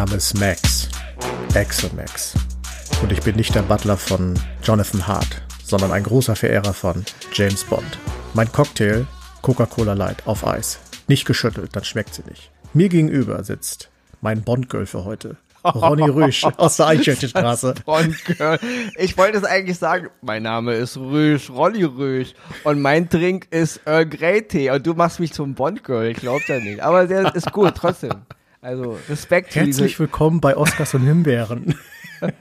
Name ist Max. Axel Max. Und ich bin nicht der Butler von Jonathan Hart, sondern ein großer Verehrer von James Bond. Mein Cocktail Coca-Cola Light auf Eis. Nicht geschüttelt, dann schmeckt sie nicht. Mir gegenüber sitzt mein Bond-Girl für heute. Ronny Rüsch aus der Eichhörnchenstraße. Ich wollte es eigentlich sagen, mein Name ist Rüsch, Ronny Rüsch. Und mein Drink ist Earl Grey Tee. Und du machst mich zum Bond-Girl. Ich glaub da nicht. Aber der ist gut, trotzdem. Also Respekt. Herzlich willkommen bei Oscars und Himbeeren.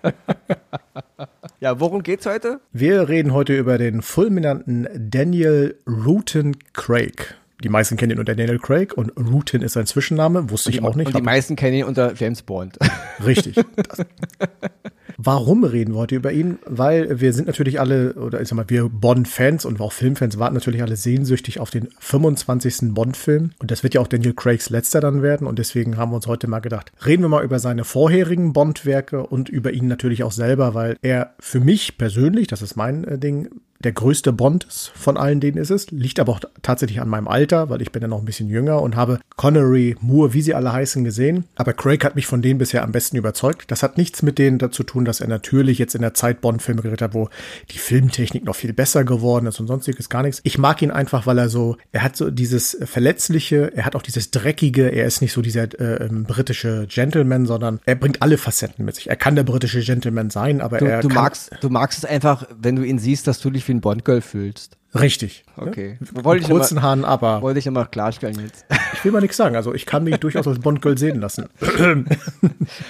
ja, worum geht's heute? Wir reden heute über den fulminanten Daniel Rutan Craig. Die meisten kennen ihn unter Daniel Craig und Rutan ist sein Zwischenname, wusste ich auch nicht. Und die meisten kennen ihn unter James Bond. Richtig. Warum reden wir heute über ihn? Weil wir sind natürlich alle, oder ich sag mal, wir Bond-Fans und auch Filmfans warten natürlich alle sehnsüchtig auf den 25. Bond-Film. Und das wird ja auch Daniel Craigs letzter dann werden. Und deswegen haben wir uns heute mal gedacht, reden wir mal über seine vorherigen Bond-Werke und über ihn natürlich auch selber, weil er für mich persönlich, das ist mein äh, Ding, der größte Bond ist von allen, denen es ist. Liegt aber auch tatsächlich an meinem Alter, weil ich bin ja noch ein bisschen jünger und habe Connery, Moore, wie sie alle heißen, gesehen. Aber Craig hat mich von denen bisher am besten überzeugt. Das hat nichts mit denen dazu tun, dass er natürlich jetzt in der Zeit Bond-Filme geredet hat, wo die Filmtechnik noch viel besser geworden ist und sonstiges gar nichts. Ich mag ihn einfach, weil er so, er hat so dieses Verletzliche, er hat auch dieses Dreckige, er ist nicht so dieser äh, ähm, britische Gentleman, sondern er bringt alle Facetten mit sich. Er kann der britische Gentleman sein, aber du, er du magst, du magst es einfach, wenn du ihn siehst, dass du dich wie ein Bond-Girl fühlst. Richtig. Okay. Ja? Wollte ich kurzen immer, Haaren, aber. Wollte ich immer klarstellen jetzt. Ich will mal nichts sagen. Also ich kann mich durchaus als Bond-Girl sehen lassen.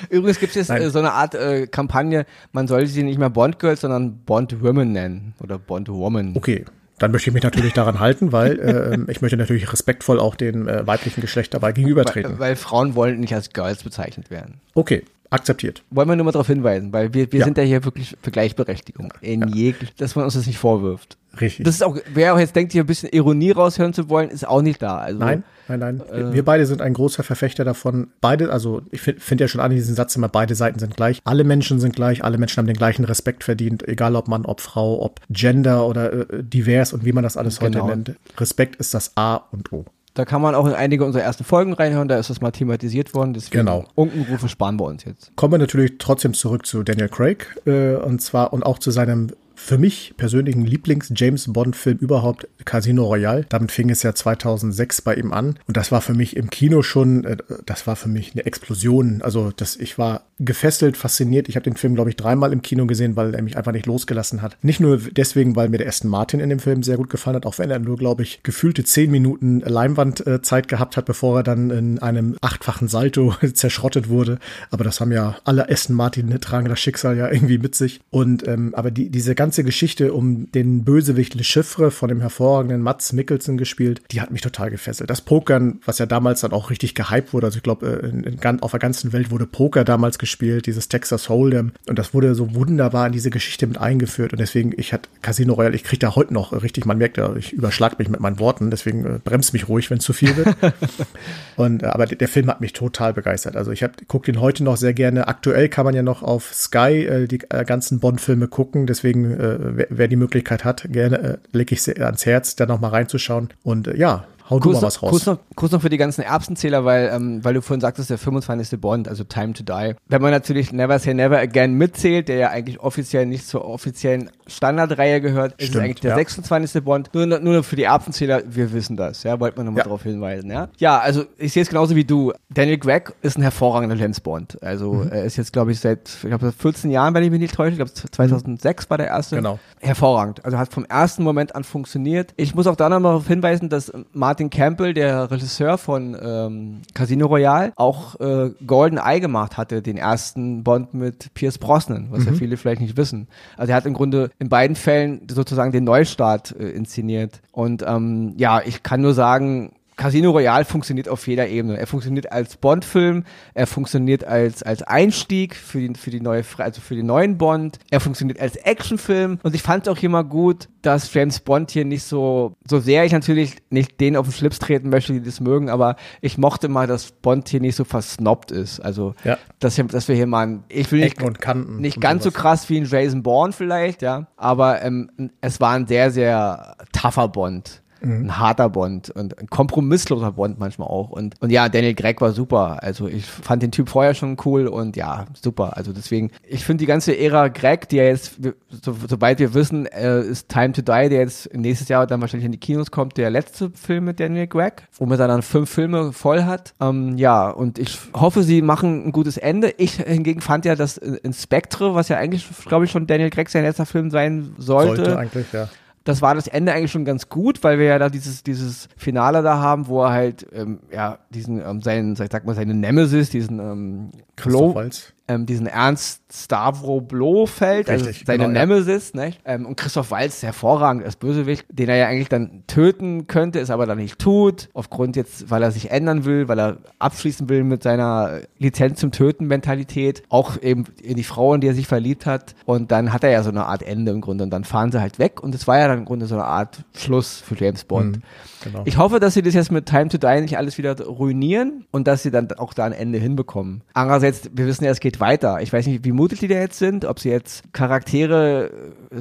Übrigens gibt es jetzt äh, so eine Art äh, Kampagne, man sollte sie nicht mehr Bond-Girl, sondern Bond-Woman nennen. Oder Bond-Woman. Okay. Dann möchte ich mich natürlich daran halten, weil äh, ich möchte natürlich respektvoll auch dem äh, weiblichen Geschlecht dabei gegenübertreten. Weil, weil Frauen wollen nicht als Girls bezeichnet werden. Okay, akzeptiert. Wollen wir nur mal darauf hinweisen, weil wir, wir ja. sind ja hier wirklich für Gleichberechtigung. In ja. jeglich, dass man uns das nicht vorwirft. Richtig. Das ist auch, wer auch jetzt denkt, hier ein bisschen Ironie raushören zu wollen, ist auch nicht da. Also, nein, nein, nein. Äh, wir beide sind ein großer Verfechter davon. Beide, also ich finde find ja schon an diesen Satz immer, beide Seiten sind gleich. Alle Menschen sind gleich, alle Menschen haben den gleichen Respekt verdient, egal ob Mann, ob Frau, ob Gender oder äh, divers und wie man das alles genau. heute nennt. Respekt ist das A und O. Da kann man auch in einige unserer ersten Folgen reinhören, da ist das mal thematisiert worden. Deswegen genau. Unkenrufe sparen wir uns jetzt. Kommen wir natürlich trotzdem zurück zu Daniel Craig äh, und zwar und auch zu seinem für mich persönlichen Lieblings-James-Bond-Film überhaupt, Casino Royale. Damit fing es ja 2006 bei ihm an. Und das war für mich im Kino schon, äh, das war für mich eine Explosion. Also das, ich war gefesselt, fasziniert. Ich habe den Film, glaube ich, dreimal im Kino gesehen, weil er mich einfach nicht losgelassen hat. Nicht nur deswegen, weil mir der Aston Martin in dem Film sehr gut gefallen hat, auch wenn er nur, glaube ich, gefühlte zehn Minuten Leinwandzeit gehabt hat, bevor er dann in einem achtfachen Salto zerschrottet wurde. Aber das haben ja alle Aston Martin tragen das Schicksal ja irgendwie mit sich. Und ähm, aber die, diese ganze Geschichte um den Bösewicht Le Chiffre von dem hervorragenden Mats Mikkelsen gespielt, die hat mich total gefesselt. Das Pokern, was ja damals dann auch richtig gehypt wurde, also ich glaube, äh, auf der ganzen Welt wurde Poker damals gespielt, dieses Texas Hold'em und das wurde so wunderbar in diese Geschichte mit eingeführt und deswegen, ich hatte Casino Royale, ich kriege da heute noch richtig, man merkt ja, ich überschlag mich mit meinen Worten, deswegen äh, bremst mich ruhig, wenn es zu viel wird. und äh, aber der, der, Film hat mich total begeistert. Also ich gucke den heute noch sehr gerne. Aktuell kann man ja noch auf Sky äh, die äh, ganzen Bond-Filme gucken, deswegen äh, wer, wer, die Möglichkeit hat, gerne äh, lege ich ans Herz, da noch mal reinzuschauen. Und ja, Hau kurz du mal was raus. Kurz noch, kurz noch für die ganzen Erbsenzähler, weil, ähm, weil du vorhin sagtest, der 25. Bond, also Time to Die. Wenn man natürlich Never Say Never Again mitzählt, der ja eigentlich offiziell nicht zur offiziellen Standardreihe gehört, Stimmt, ist es eigentlich der ja. 26. Bond. Nur, nur für die Erbsenzähler, wir wissen das, ja, wollte man nochmal ja. darauf hinweisen, ja. Ja, also ich sehe es genauso wie du. Daniel Gregg ist ein hervorragender James Bond. Also mhm. er ist jetzt, glaube ich, seit, ich glaube, 14 Jahren, wenn ich mich nicht täusche, ich glaube 2006 mhm. war der erste. Genau. Hervorragend. Also hat vom ersten Moment an funktioniert. Ich muss auch da nochmal darauf hinweisen, dass Martin Martin Campbell, der Regisseur von ähm, Casino Royale, auch äh, Golden Eye gemacht hatte, den ersten Bond mit Pierce Brosnan, was mhm. ja viele vielleicht nicht wissen. Also er hat im Grunde in beiden Fällen sozusagen den Neustart äh, inszeniert. Und ähm, ja, ich kann nur sagen, Casino Royale funktioniert auf jeder Ebene. Er funktioniert als Bond-Film, er funktioniert als, als Einstieg für die, für die neue, also für den neuen Bond, er funktioniert als Actionfilm und ich fand es auch immer gut, dass James Bond hier nicht so, so sehr ich natürlich nicht denen auf den Schlips treten möchte, die das mögen, aber ich mochte mal, dass Bond hier nicht so versnobbt ist. Also, ja. dass, wir, dass wir hier mal, ich will nicht, nicht ganz so krass wie ein Jason Bourne vielleicht, ja, aber ähm, es war ein sehr, sehr tougher Bond. Mhm. ein harter Bond und ein kompromissloser Bond manchmal auch. Und, und ja, Daniel Gregg war super. Also ich fand den Typ vorher schon cool und ja, super. Also deswegen, ich finde die ganze Ära Gregg, die ja jetzt, so, sobald wir wissen, äh, ist Time to Die, der jetzt nächstes Jahr dann wahrscheinlich in die Kinos kommt, der letzte Film mit Daniel Gregg, womit er dann fünf Filme voll hat. Ähm, ja, und ich hoffe, sie machen ein gutes Ende. Ich hingegen fand ja, dass in Spectre, was ja eigentlich, glaube ich, schon Daniel Gregg sein letzter Film sein sollte, sollte eigentlich, ja das war das Ende eigentlich schon ganz gut, weil wir ja da dieses, dieses Finale da haben, wo er halt, ähm, ja, diesen, ähm, seinen, sag mal, seine Nemesis, diesen, ähm, Klo, ähm, diesen Ernst Stavro Blofeld, also seine genau, Nemesis, ja. nicht? Ähm, und Christoph Walz, hervorragend als Bösewicht, den er ja eigentlich dann töten könnte, es aber dann nicht tut, aufgrund jetzt, weil er sich ändern will, weil er abschließen will mit seiner Lizenz zum Töten-Mentalität, auch eben in die Frau, in die er sich verliebt hat. Und dann hat er ja so eine Art Ende im Grunde und dann fahren sie halt weg und es war ja dann im Grunde so eine Art Schluss für James Bond. Mhm, genau. Ich hoffe, dass sie das jetzt mit Time to Die nicht alles wieder ruinieren und dass sie dann auch da ein Ende hinbekommen. Andererseits, wir wissen ja, es geht weiter. Ich weiß nicht, wie mutig die da jetzt sind, ob sie jetzt Charaktere,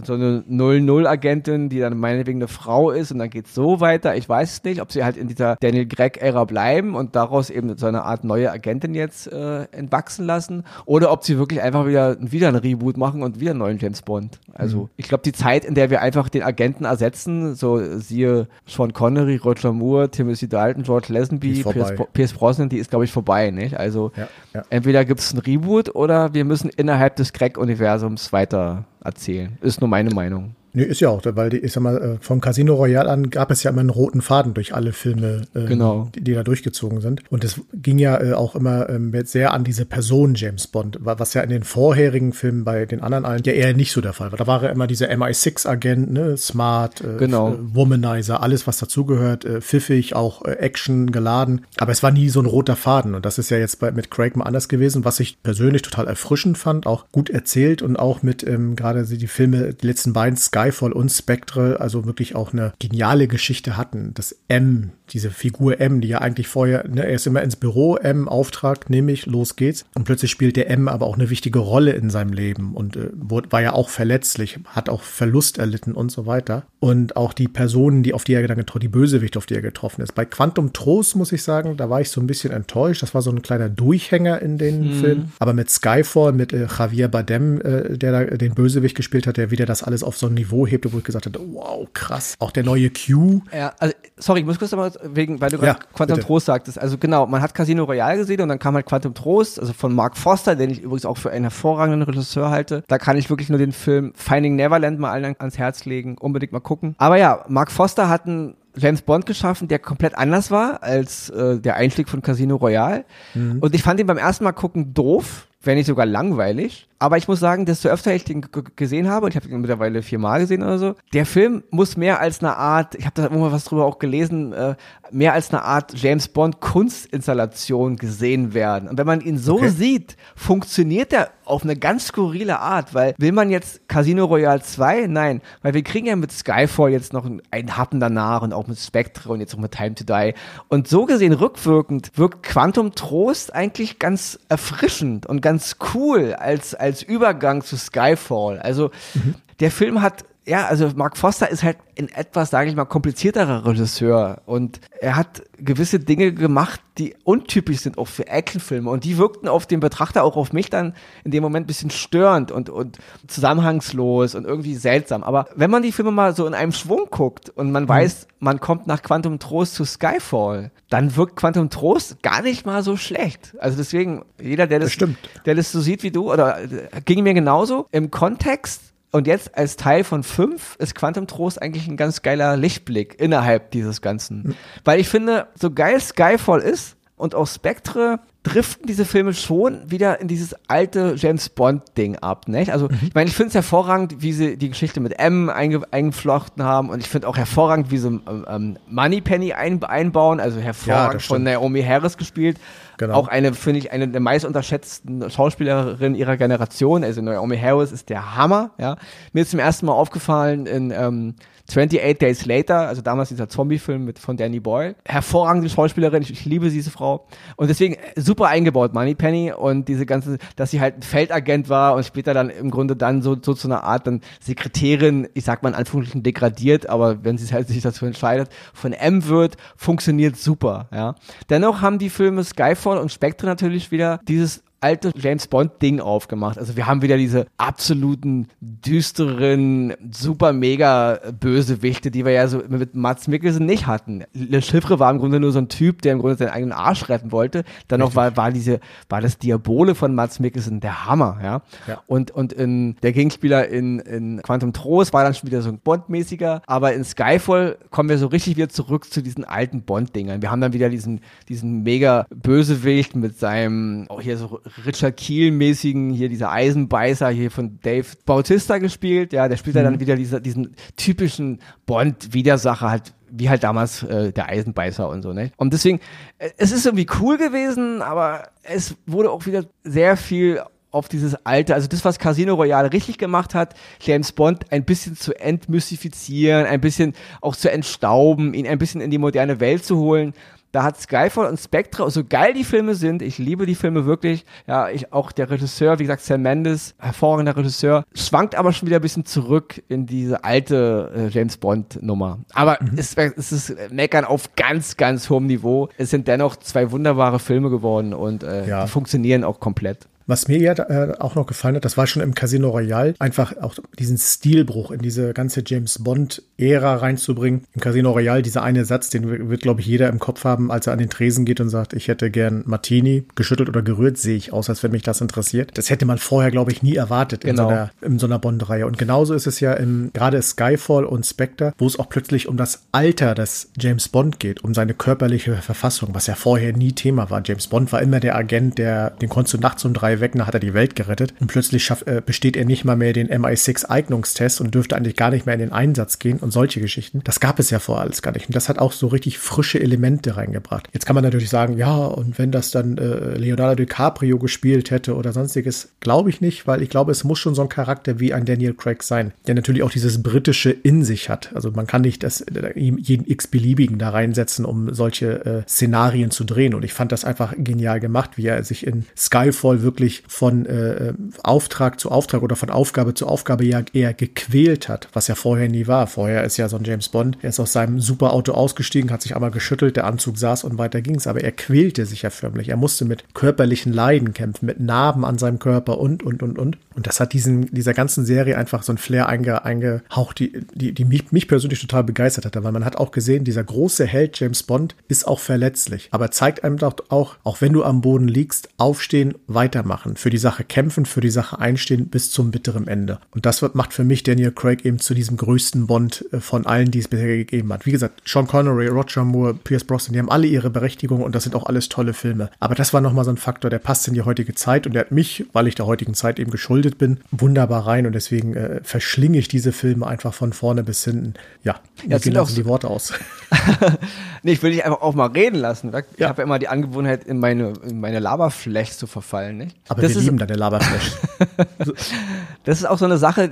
so eine 0-0-Agentin, die dann meinetwegen eine Frau ist und dann geht es so weiter. Ich weiß es nicht, ob sie halt in dieser Daniel Gregg-Ära bleiben und daraus eben so eine Art neue Agentin jetzt äh, entwachsen lassen oder ob sie wirklich einfach wieder, wieder einen Reboot machen und wieder einen neuen James Bond. Also mhm. ich glaube, die Zeit, in der wir einfach den Agenten ersetzen, so siehe Sean Connery, Roger Moore, Timothy Dalton, George Lazenby, Pierce, Pierce Brosnan, die ist glaube ich vorbei, nicht? Also ja, ja. entweder gibt es ein Reboot oder wir müssen innerhalb des Crack-Universums weiter erzählen. Ist nur meine Meinung. Nee, ist ja auch, weil die, ich sag mal, äh, vom Casino Royale an gab es ja immer einen roten Faden durch alle Filme, ähm, genau. die, die, da durchgezogen sind. Und es ging ja äh, auch immer ähm, sehr an diese Person James Bond, was ja in den vorherigen Filmen bei den anderen allen ja eher nicht so der Fall war. Da war er immer dieser MI6-Agent, ne, smart, äh, genau. Womanizer, alles was dazugehört, äh, pfiffig, auch äh, Action geladen. Aber es war nie so ein roter Faden. Und das ist ja jetzt bei, mit Craig mal anders gewesen, was ich persönlich total erfrischend fand, auch gut erzählt und auch mit ähm, gerade die Filme, die letzten beiden Sky Skyfall und Spectre also wirklich auch eine geniale Geschichte hatten. Das M, diese Figur M, die ja eigentlich vorher, ne, er ist immer ins Büro, M, Auftrag, nehme ich, los geht's. Und plötzlich spielt der M aber auch eine wichtige Rolle in seinem Leben und äh, war ja auch verletzlich, hat auch Verlust erlitten und so weiter. Und auch die Personen, die auf die er dann getroffen, die Bösewicht, auf die er getroffen ist. Bei Quantum Trost muss ich sagen, da war ich so ein bisschen enttäuscht. Das war so ein kleiner Durchhänger in den mhm. Film. Aber mit Skyfall, mit äh, Javier Badem, äh, der da den Bösewicht gespielt hat, der wieder das alles auf so ein Niveau hebte, wo ich gesagt habe, wow, krass. Auch der neue Q. Ja, also, sorry, ich muss kurz nochmal wegen, weil du ja, Quantum bitte. Trost sagtest. Also genau, man hat Casino Royale gesehen und dann kam halt Quantum Trost, also von Mark Foster, den ich übrigens auch für einen hervorragenden Regisseur halte. Da kann ich wirklich nur den Film Finding Neverland mal allen ans Herz legen. Unbedingt mal gucken. Aber ja, Mark Foster hat einen James Bond geschaffen, der komplett anders war als äh, der Einstieg von Casino Royale. Mhm. Und ich fand ihn beim ersten Mal gucken doof, wenn nicht sogar langweilig. Aber ich muss sagen, desto öfter ich den gesehen habe, und ich habe ihn mittlerweile viermal gesehen oder so, der Film muss mehr als eine Art, ich habe da irgendwann was drüber auch gelesen, äh, mehr als eine Art James Bond Kunstinstallation gesehen werden. Und wenn man ihn so okay. sieht, funktioniert er auf eine ganz skurrile Art, weil will man jetzt Casino Royale 2? Nein, weil wir kriegen ja mit Skyfall jetzt noch einen Happen danach und auch mit Spectre und jetzt auch mit Time to Die. Und so gesehen rückwirkend wirkt Quantum Trost eigentlich ganz erfrischend und ganz cool als, als als Übergang zu Skyfall. Also mhm. der Film hat ja, also Mark Foster ist halt ein etwas, sage ich mal, komplizierterer Regisseur und er hat gewisse Dinge gemacht, die untypisch sind auch für Actionfilme und die wirkten auf den Betrachter, auch auf mich dann in dem Moment ein bisschen störend und, und zusammenhangslos und irgendwie seltsam. Aber wenn man die Filme mal so in einem Schwung guckt und man mhm. weiß, man kommt nach Quantum Trost zu Skyfall, dann wirkt Quantum Trost gar nicht mal so schlecht. Also deswegen, jeder, der das, das der das so sieht wie du, oder äh, ging mir genauso, im Kontext und jetzt als Teil von fünf ist Quantum Trost eigentlich ein ganz geiler Lichtblick innerhalb dieses Ganzen. Mhm. Weil ich finde, so geil Skyfall ist und auch Spectre driften diese Filme schon wieder in dieses alte James Bond-Ding ab. Nicht? Also, mhm. ich meine, ich finde es hervorragend, wie sie die Geschichte mit M einge eingeflochten haben und ich finde auch hervorragend, wie sie ähm, ähm Moneypenny ein einbauen, also hervorragend ja, von Naomi Harris gespielt genau. Auch eine, finde ich, eine der meist unterschätzten Schauspielerinnen ihrer Generation. Also Naomi Harris ist der Hammer, ja. Mir ist zum ersten Mal aufgefallen in, ähm, 28 Days Later, also damals dieser Zombie-Film mit von Danny Boyle. Hervorragende Schauspielerin, ich, ich, liebe diese Frau. Und deswegen super eingebaut, Moneypenny und diese ganze, dass sie halt ein Feldagent war und später dann im Grunde dann so, so zu einer Art dann Sekretärin, ich sag mal in Anführungsstrichen degradiert, aber wenn sie halt sich dazu entscheidet, von M wird, funktioniert super, ja. Dennoch haben die Filme Skyfall und Spectre natürlich wieder dieses alte James Bond Ding aufgemacht. Also wir haben wieder diese absoluten düsteren, super mega Bösewichte, die wir ja so mit Mats Mikkelsen nicht hatten. Le Chiffre war im Grunde nur so ein Typ, der im Grunde seinen eigenen Arsch retten wollte. Dann noch war, war diese, war das Diabole von Mats Mikkelsen der Hammer, ja. ja. Und, und in, der Gegenspieler in, in Quantum Trost war dann schon wieder so ein Bond-mäßiger. Aber in Skyfall kommen wir so richtig wieder zurück zu diesen alten Bond-Dingern. Wir haben dann wieder diesen, diesen mega Bösewicht mit seinem, auch hier so Richard Kiel-mäßigen, hier dieser Eisenbeißer hier von Dave Bautista gespielt. Ja, der spielt mhm. dann wieder dieser, diesen typischen Bond-Widersacher halt wie halt damals äh, der Eisenbeißer und so, ne? Und deswegen, äh, es ist irgendwie cool gewesen, aber es wurde auch wieder sehr viel auf dieses alte, also das, was Casino Royale richtig gemacht hat, James Bond ein bisschen zu entmystifizieren, ein bisschen auch zu entstauben, ihn ein bisschen in die moderne Welt zu holen. Da hat Skyfall und Spectre, so geil die Filme sind, ich liebe die Filme wirklich. Ja, ich auch der Regisseur, wie gesagt, Sam Mendes, hervorragender Regisseur, schwankt aber schon wieder ein bisschen zurück in diese alte äh, James Bond Nummer. Aber mhm. es, es ist Meckern auf ganz, ganz hohem Niveau. Es sind dennoch zwei wunderbare Filme geworden und äh, ja. die funktionieren auch komplett. Was mir ja äh, auch noch gefallen hat, das war schon im Casino Royale, einfach auch diesen Stilbruch in diese ganze James Bond-Ära reinzubringen. Im Casino Royale, dieser eine Satz, den wird, glaube ich, jeder im Kopf haben, als er an den Tresen geht und sagt, ich hätte gern Martini, geschüttelt oder gerührt, sehe ich aus, als wenn mich das interessiert. Das hätte man vorher, glaube ich, nie erwartet genau. in so einer, in so einer Bond-Reihe. Und genauso ist es ja im, gerade Skyfall und Spectre, wo es auch plötzlich um das Alter des James Bond geht, um seine körperliche Verfassung, was ja vorher nie Thema war. James Bond war immer der Agent, der, den konntest du nachts um drei Wegner hat er die Welt gerettet und plötzlich schafft, äh, besteht er nicht mal mehr den MI6-Eignungstest und dürfte eigentlich gar nicht mehr in den Einsatz gehen und solche Geschichten. Das gab es ja vorher alles gar nicht. Und das hat auch so richtig frische Elemente reingebracht. Jetzt kann man natürlich sagen, ja, und wenn das dann äh, Leonardo DiCaprio gespielt hätte oder sonstiges, glaube ich nicht, weil ich glaube, es muss schon so ein Charakter wie ein Daniel Craig sein, der natürlich auch dieses britische in sich hat. Also man kann nicht das, äh, jeden x-beliebigen da reinsetzen, um solche äh, Szenarien zu drehen. Und ich fand das einfach genial gemacht, wie er sich in Skyfall wirklich von äh, Auftrag zu Auftrag oder von Aufgabe zu Aufgabe ja eher gequält hat, was ja vorher nie war. Vorher ist ja so ein James Bond, er ist aus seinem Superauto ausgestiegen, hat sich einmal geschüttelt, der Anzug saß und weiter ging's. Aber er quälte sich ja förmlich. Er musste mit körperlichen Leiden kämpfen, mit Narben an seinem Körper und, und, und, und. Und das hat diesen, dieser ganzen Serie einfach so ein Flair einge, eingehaucht, die, die, die mich, mich persönlich total begeistert hatte, weil man hat auch gesehen, dieser große Held James Bond ist auch verletzlich, aber zeigt einem doch auch, auch wenn du am Boden liegst, aufstehen, weitermachen. Für für die Sache kämpfen, für die Sache einstehen bis zum bitteren Ende. Und das wird, macht für mich Daniel Craig eben zu diesem größten Bond äh, von allen, die es bisher gegeben hat. Wie gesagt, Sean Connery, Roger Moore, Pierce Brosnan, die haben alle ihre Berechtigung und das sind auch alles tolle Filme. Aber das war nochmal so ein Faktor, der passt in die heutige Zeit und der hat mich, weil ich der heutigen Zeit eben geschuldet bin, wunderbar rein und deswegen äh, verschlinge ich diese Filme einfach von vorne bis hinten. Ja, ja gehen auch die Worte aus. nee, ich will dich einfach auch mal reden lassen. Ich ja. habe ja immer die Angewohnheit, in meine, in meine Laberfläche zu verfallen. Nicht? Aber das wir lieben deine Laberflash. das ist auch so eine Sache,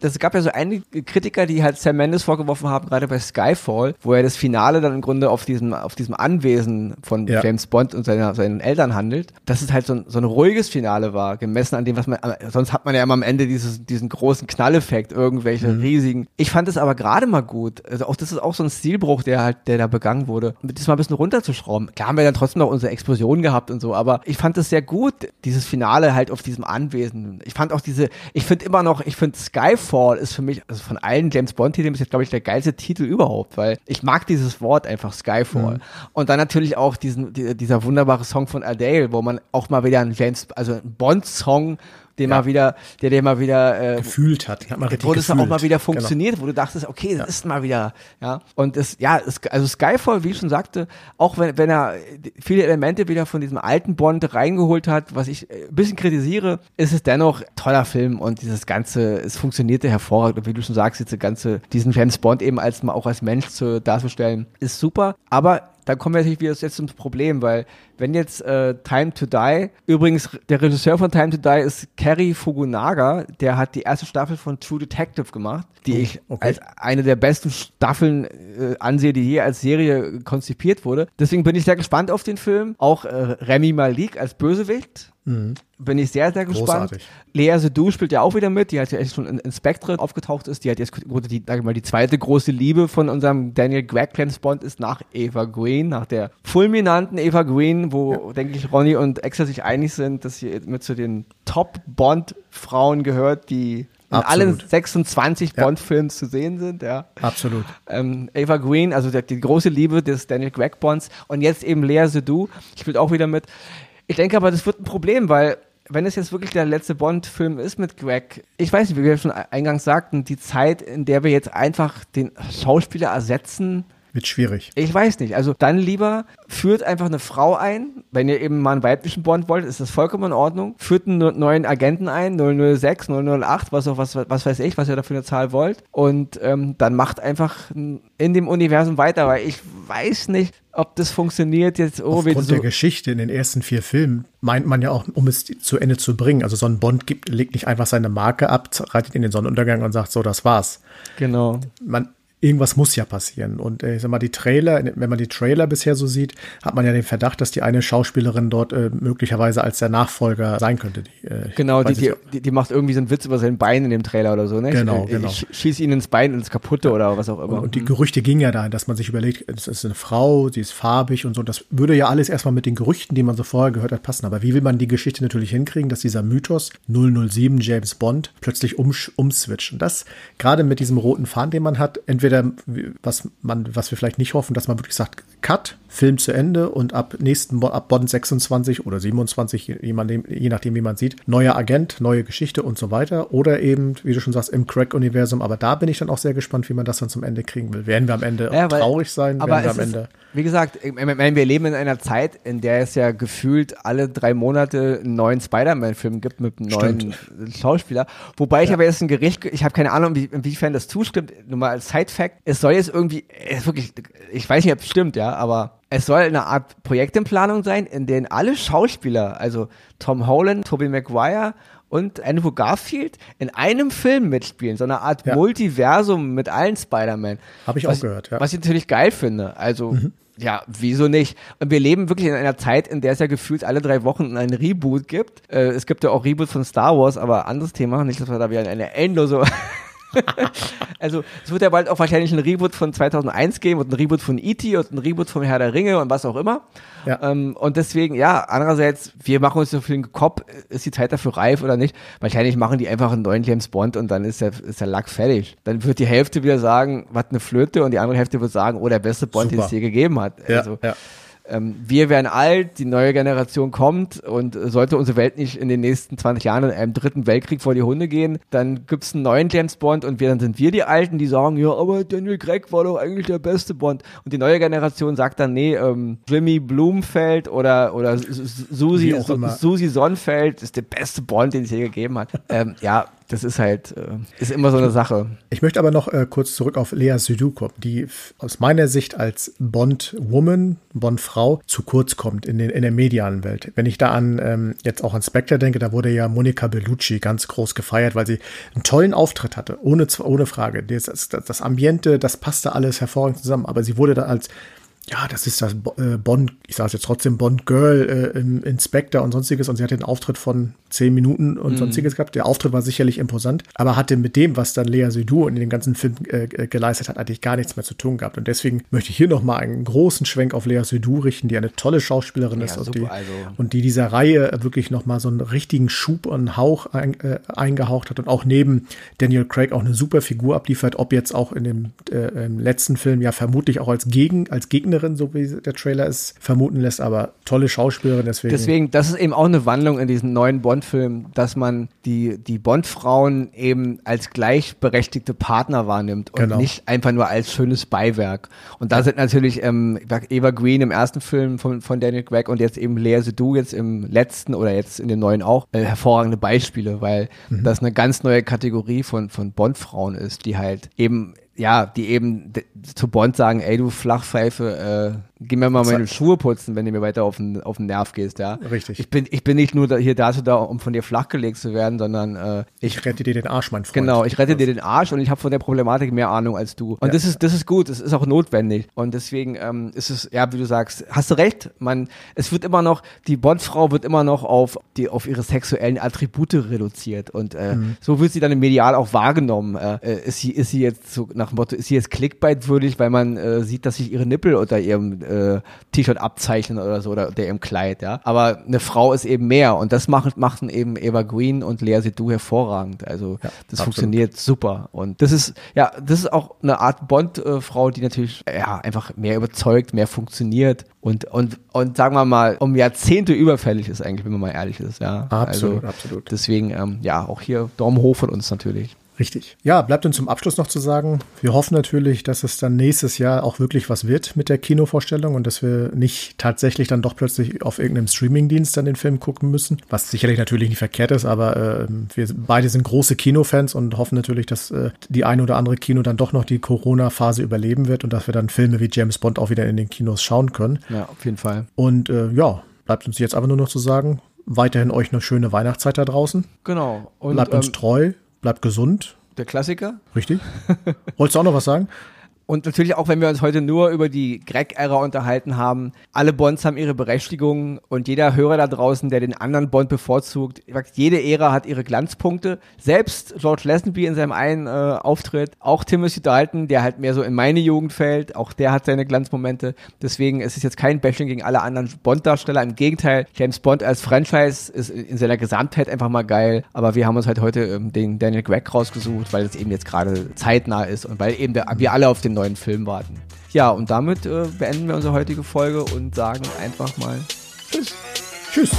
das gab ja so einige Kritiker, die halt Sam Mendes vorgeworfen haben, gerade bei Skyfall, wo er das Finale dann im Grunde auf diesem, auf diesem Anwesen von ja. James Bond und seiner, seinen Eltern handelt, dass es halt so ein, so ein ruhiges Finale war, gemessen an dem, was man, sonst hat man ja immer am Ende dieses, diesen großen Knalleffekt, irgendwelche mhm. riesigen. Ich fand es aber gerade mal gut. Also auch das ist auch so ein Stilbruch, der halt, der da begangen wurde, das mal ein bisschen runterzuschrauben. Klar haben wir dann trotzdem noch unsere Explosion gehabt und so, aber ich fand es sehr gut, dieses Finale halt auf diesem Anwesen. Ich fand auch diese, ich finde immer noch, ich finde Skyfall ist für mich, also von allen James Bond-Titeln ist jetzt, glaube ich, der geilste Titel überhaupt, weil ich mag dieses Wort einfach Skyfall. Mhm. Und dann natürlich auch diesen, dieser wunderbare Song von Adele, wo man auch mal wieder einen James, also einen Bond-Song den ja. mal wieder, der den mal wieder äh, gefühlt hat, hat man richtig wo das auch mal wieder genau. funktioniert, genau. wo du dachtest, okay, das ja. ist mal wieder, ja. Und das, ja, es, also Skyfall, wie ich schon sagte, auch wenn, wenn er viele Elemente wieder von diesem alten Bond reingeholt hat, was ich ein bisschen kritisiere, ist es dennoch toller Film und dieses ganze, es funktionierte hervorragend. Und wie du schon sagst, jetzt ganze, diesen James Bond eben als mal auch als Mensch zu, darzustellen, ist super. Aber dann kommen wir natürlich wieder jetzt zum Problem, weil wenn jetzt äh, Time to Die, übrigens der Regisseur von Time to Die ist Kerry Fukunaga, der hat die erste Staffel von True Detective gemacht, die Oh, ich okay. als eine der besten Staffeln äh, ansehe, die je als Serie konzipiert wurde. Deswegen bin ich sehr gespannt auf den Film. Auch äh, Remy Malik als Bösewicht. Bin ich sehr, sehr gespannt. Großartig. Lea Seydoux spielt ja auch wieder mit, die halt ja echt schon in, in Spectre aufgetaucht ist. Die hat jetzt die, sag ich mal, die zweite große Liebe von unserem Daniel James Bond ist nach Eva Green, nach der fulminanten Eva Green, wo, denke ich, Ronny und Exa sich einig sind, dass sie mit zu den Top-Bond-Frauen gehört, die in allen Absolut. 26 Ja. Bond-Filmen zu sehen sind, ja. Absolut. Ähm, Ava Green, also der, die große Liebe des Daniel Gregg Bonds und jetzt eben Lea Seydoux, spielt auch wieder mit. Ich denke aber, das wird ein Problem, weil wenn es jetzt wirklich der letzte Bond-Film ist mit Greg, ich weiß nicht, wie wir schon eingangs sagten, die Zeit, in der wir jetzt einfach den Schauspieler ersetzen, Wird schwierig. ich weiß nicht. Also dann lieber führt einfach eine Frau ein. Wenn ihr eben mal einen weiblichen Bond wollt, ist das vollkommen in Ordnung. Führt einen ne- neuen Agenten ein, 006, 008, was auch was, was weiß ich, was ihr dafür eine Zahl wollt. Und ähm, dann macht einfach in dem Universum weiter, weil ich weiß nicht, ob das funktioniert jetzt. Oh, Aufgrund so, der Geschichte in den ersten vier Filmen meint man ja auch, um es zu Ende zu bringen. Also so ein Bond gibt, legt nicht einfach seine Marke ab, reitet in den Sonnenuntergang und sagt, so, das war's. genau. Man, irgendwas muss ja passieren. Und äh, ich sag mal, die Trailer, wenn man die Trailer bisher so sieht, hat man ja den Verdacht, dass die eine Schauspielerin dort äh, möglicherweise als der Nachfolger sein könnte. Die, äh, Genau, die, die, die, die macht irgendwie so einen Witz über sein Bein in dem Trailer oder so, ne? Genau, ich, genau. Ich schieß ihn ins Bein ins Kaputte oder was auch immer. Und, und die Gerüchte gingen ja dahin, dass man sich überlegt, es ist eine Frau, sie ist farbig und so. Das würde ja alles erstmal mit den Gerüchten, die man so vorher gehört hat, passen. Aber wie will man die Geschichte natürlich hinkriegen, dass dieser Mythos 007 James Bond plötzlich umswitcht? Und das gerade mit diesem roten Faden, den man hat, entweder was man, was wir vielleicht nicht hoffen, dass man wirklich sagt, Cut, Film zu Ende und ab nächsten ab Bond 26 oder 27, je, man dem- je nachdem, wie man sieht, neuer Agent, neue Geschichte und so weiter. Oder eben, wie du schon sagst, im Crack-Universum. Aber da bin ich dann auch sehr gespannt, wie man das dann zum Ende kriegen will. Werden wir am Ende Ja, weil- traurig sein? Aber wir am ist, Ende. wie gesagt, wir leben in einer Zeit, in der es ja gefühlt alle drei Monate einen neuen Spider-Man-Film gibt mit einem neuen Schauspieler. Wobei ich aber jetzt ein Gericht, ich habe keine Ahnung, wie, inwiefern das zustimmt. Nur mal als Side-Fact, es soll jetzt irgendwie, es ist wirklich, ich weiß nicht, ob es stimmt, ja, aber es soll eine Art Projekt in Planung sein, in denen alle Schauspieler, also Tom Holland, Tobey Maguire und Andrew Garfield in einem Film mitspielen, so eine Art Ja. Multiversum mit allen Spider-Man. Habe ich Was- auch gehört, ja. Was ich natürlich geil finde. Also, ja, wieso nicht? Und wir leben wirklich in einer Zeit, in der es ja gefühlt alle drei Wochen einen Reboot gibt. Äh, es gibt ja auch Reboots von Star Wars, aber anderes Thema. Nicht, dass wir da wieder in eine endlose. also, es wird ja bald auch wahrscheinlich ein Reboot von 2001 geben und ein Reboot von E.T. und ein Reboot von Herr der Ringe und was auch immer. Ja. Ähm, und deswegen, ja, andererseits, wir machen uns so viel den Kopf, ist die Zeit dafür reif oder nicht? Wahrscheinlich machen die einfach einen neuen James Bond und dann ist der, ist der Lack fertig. Dann wird die Hälfte wieder sagen, was eine Flöte und die andere Hälfte wird sagen, oh, der beste Bond, den Super. es je gegeben hat. Ja, also, ja. Ähm, wir werden alt, die neue Generation kommt und sollte unsere Welt nicht in den nächsten 20 Jahren in einem dritten Weltkrieg vor die Hunde gehen, dann gibt's einen neuen James Bond und wir, dann sind wir die Alten, die sagen, ja, aber Daniel Craig war doch eigentlich der beste Bond. Und die neue Generation sagt dann, nee, ähm, Jimmy Blumfeld oder, oder Susi. Susi Sonnenfeld ist der beste Bond, den es je gegeben hat. ähm, ja, das ist halt, äh, ist immer so eine Sache. Ich möchte aber noch äh, kurz zurück auf Lea Seydoux die aus meiner Sicht als Bond-Woman, Bond-Frau zu kurz kommt in, den, in der medialen Welt. Wenn ich da an ähm, jetzt auch an Spectre denke, da wurde ja Monica Bellucci ganz groß gefeiert, weil sie einen tollen Auftritt hatte, ohne, ohne Frage. Das, das, das Ambiente, das passte alles hervorragend zusammen, aber sie wurde da als ja, das ist das äh, Bond, ich sage es jetzt trotzdem, Bond-Girl äh, im Inspector und sonstiges. Und sie hatte einen Auftritt von zehn Minuten und sonstiges gehabt. Der Auftritt war sicherlich imposant, aber hatte mit dem, was dann Lea Seydoux in dem ganzen Film äh, äh, geleistet hat, eigentlich gar nichts mehr zu tun gehabt. Und deswegen möchte ich hier nochmal einen großen Schwenk auf Lea Seydoux richten, die eine tolle Schauspielerin ist und super, die, also. und die dieser Reihe wirklich nochmal so einen richtigen Schub und Hauch ein, äh, eingehaucht hat und auch neben Daniel Craig auch eine super Figur abliefert, ob jetzt auch in dem äh, im letzten Film ja vermutlich auch als Gegen, als Gegnerin, so wie der Trailer es vermuten lässt, aber tolle Schauspielerin, deswegen. Deswegen, das ist eben auch eine Wandlung in diesen neuen Bond-Filmen, dass man die, die Bond-Frauen eben als gleichberechtigte Partner wahrnimmt und Genau. nicht einfach nur als schönes Beiwerk. Und da sind natürlich ähm, Eva Green im ersten Film von, von Daniel Craig und jetzt eben Lea Seydoux jetzt im letzten oder jetzt in dem neuen auch äh, hervorragende Beispiele, weil das eine ganz neue Kategorie von, von Bond-Frauen ist, die halt eben ja, die eben zu Bond sagen, ey du Flachpfeife, äh, geh mir mal meine Schuhe putzen, wenn du mir weiter auf den, auf den Nerv gehst, ja. Richtig. Ich bin, ich bin nicht nur da, hier dazu da, um von dir flachgelegt zu werden, sondern äh, ich, ich rette dir den Arsch, mein Freund. Genau, ich rette dir den Arsch und ich habe von der Problematik mehr Ahnung als du. Und ja. das ist, das ist gut, das ist auch notwendig. Und deswegen ähm, ist es, ja, wie du sagst, hast du recht, man, es wird immer noch, die Bondfrau wird immer noch auf die, auf ihre sexuellen Attribute reduziert. Und äh, mhm. so wird sie dann im Medial auch wahrgenommen. Äh, äh ist sie, ist sie jetzt so nach dem Motto, ist sie jetzt Clickbait-würdig, weil man äh, sieht, dass sich ihre Nippel unter ihrem äh, T-Shirt abzeichnen oder so oder unter ihrem Kleid, ja. Aber eine Frau ist eben mehr und das machen, machen eben Eva Green und Lea Seydoux hervorragend. Also ja, das absolut. funktioniert super. Und das ist, ja, das ist auch eine Art Bond-Frau, die natürlich ja einfach mehr überzeugt, mehr funktioniert und, und, und sagen wir mal, um Jahrzehnte überfällig ist eigentlich, wenn man mal ehrlich ist, ja. Absolut, also, absolut. Deswegen, ähm, ja, auch hier Daumen hoch von uns natürlich. Richtig. Ja, bleibt uns zum Abschluss noch zu sagen, wir hoffen natürlich, dass es dann nächstes Jahr auch wirklich was wird mit der Kinovorstellung und dass wir nicht tatsächlich dann doch plötzlich auf irgendeinem Streamingdienst dann den Film gucken müssen, was sicherlich natürlich nicht verkehrt ist, aber äh, wir beide sind große Kinofans und hoffen natürlich, dass äh, die ein oder andere Kino dann doch noch die Corona-Phase überleben wird und dass wir dann Filme wie James Bond auch wieder in den Kinos schauen können. Ja, auf jeden Fall. Und äh, ja, bleibt uns jetzt aber nur noch zu sagen, weiterhin euch eine schöne Weihnachtszeit da draußen. Genau. Und, bleibt uns ähm, treu bleibt gesund. Der Klassiker. Richtig. Wolltest du auch noch was sagen? Und natürlich auch, wenn wir uns heute nur über die Greg-Ära unterhalten haben, alle Bonds haben ihre Berechtigung und jeder Hörer da draußen, der den anderen Bond bevorzugt, jede Ära hat ihre Glanzpunkte. Selbst George Lazenby in seinem einen äh, Auftritt, auch Timothy Dalton, der halt mehr so in meine Jugend fällt, auch der hat seine Glanzmomente. Deswegen ist es jetzt kein Bashing gegen alle anderen Bond-Darsteller. Im Gegenteil, James Bond als Franchise ist in seiner Gesamtheit einfach mal geil. Aber wir haben uns halt heute ähm, den Daniel Gregg rausgesucht, weil es eben jetzt gerade zeitnah ist und weil eben der, wir alle auf den neuen Film warten. Ja, und damit äh, beenden wir unsere heutige Folge und sagen einfach mal Tschüss. Tschüss.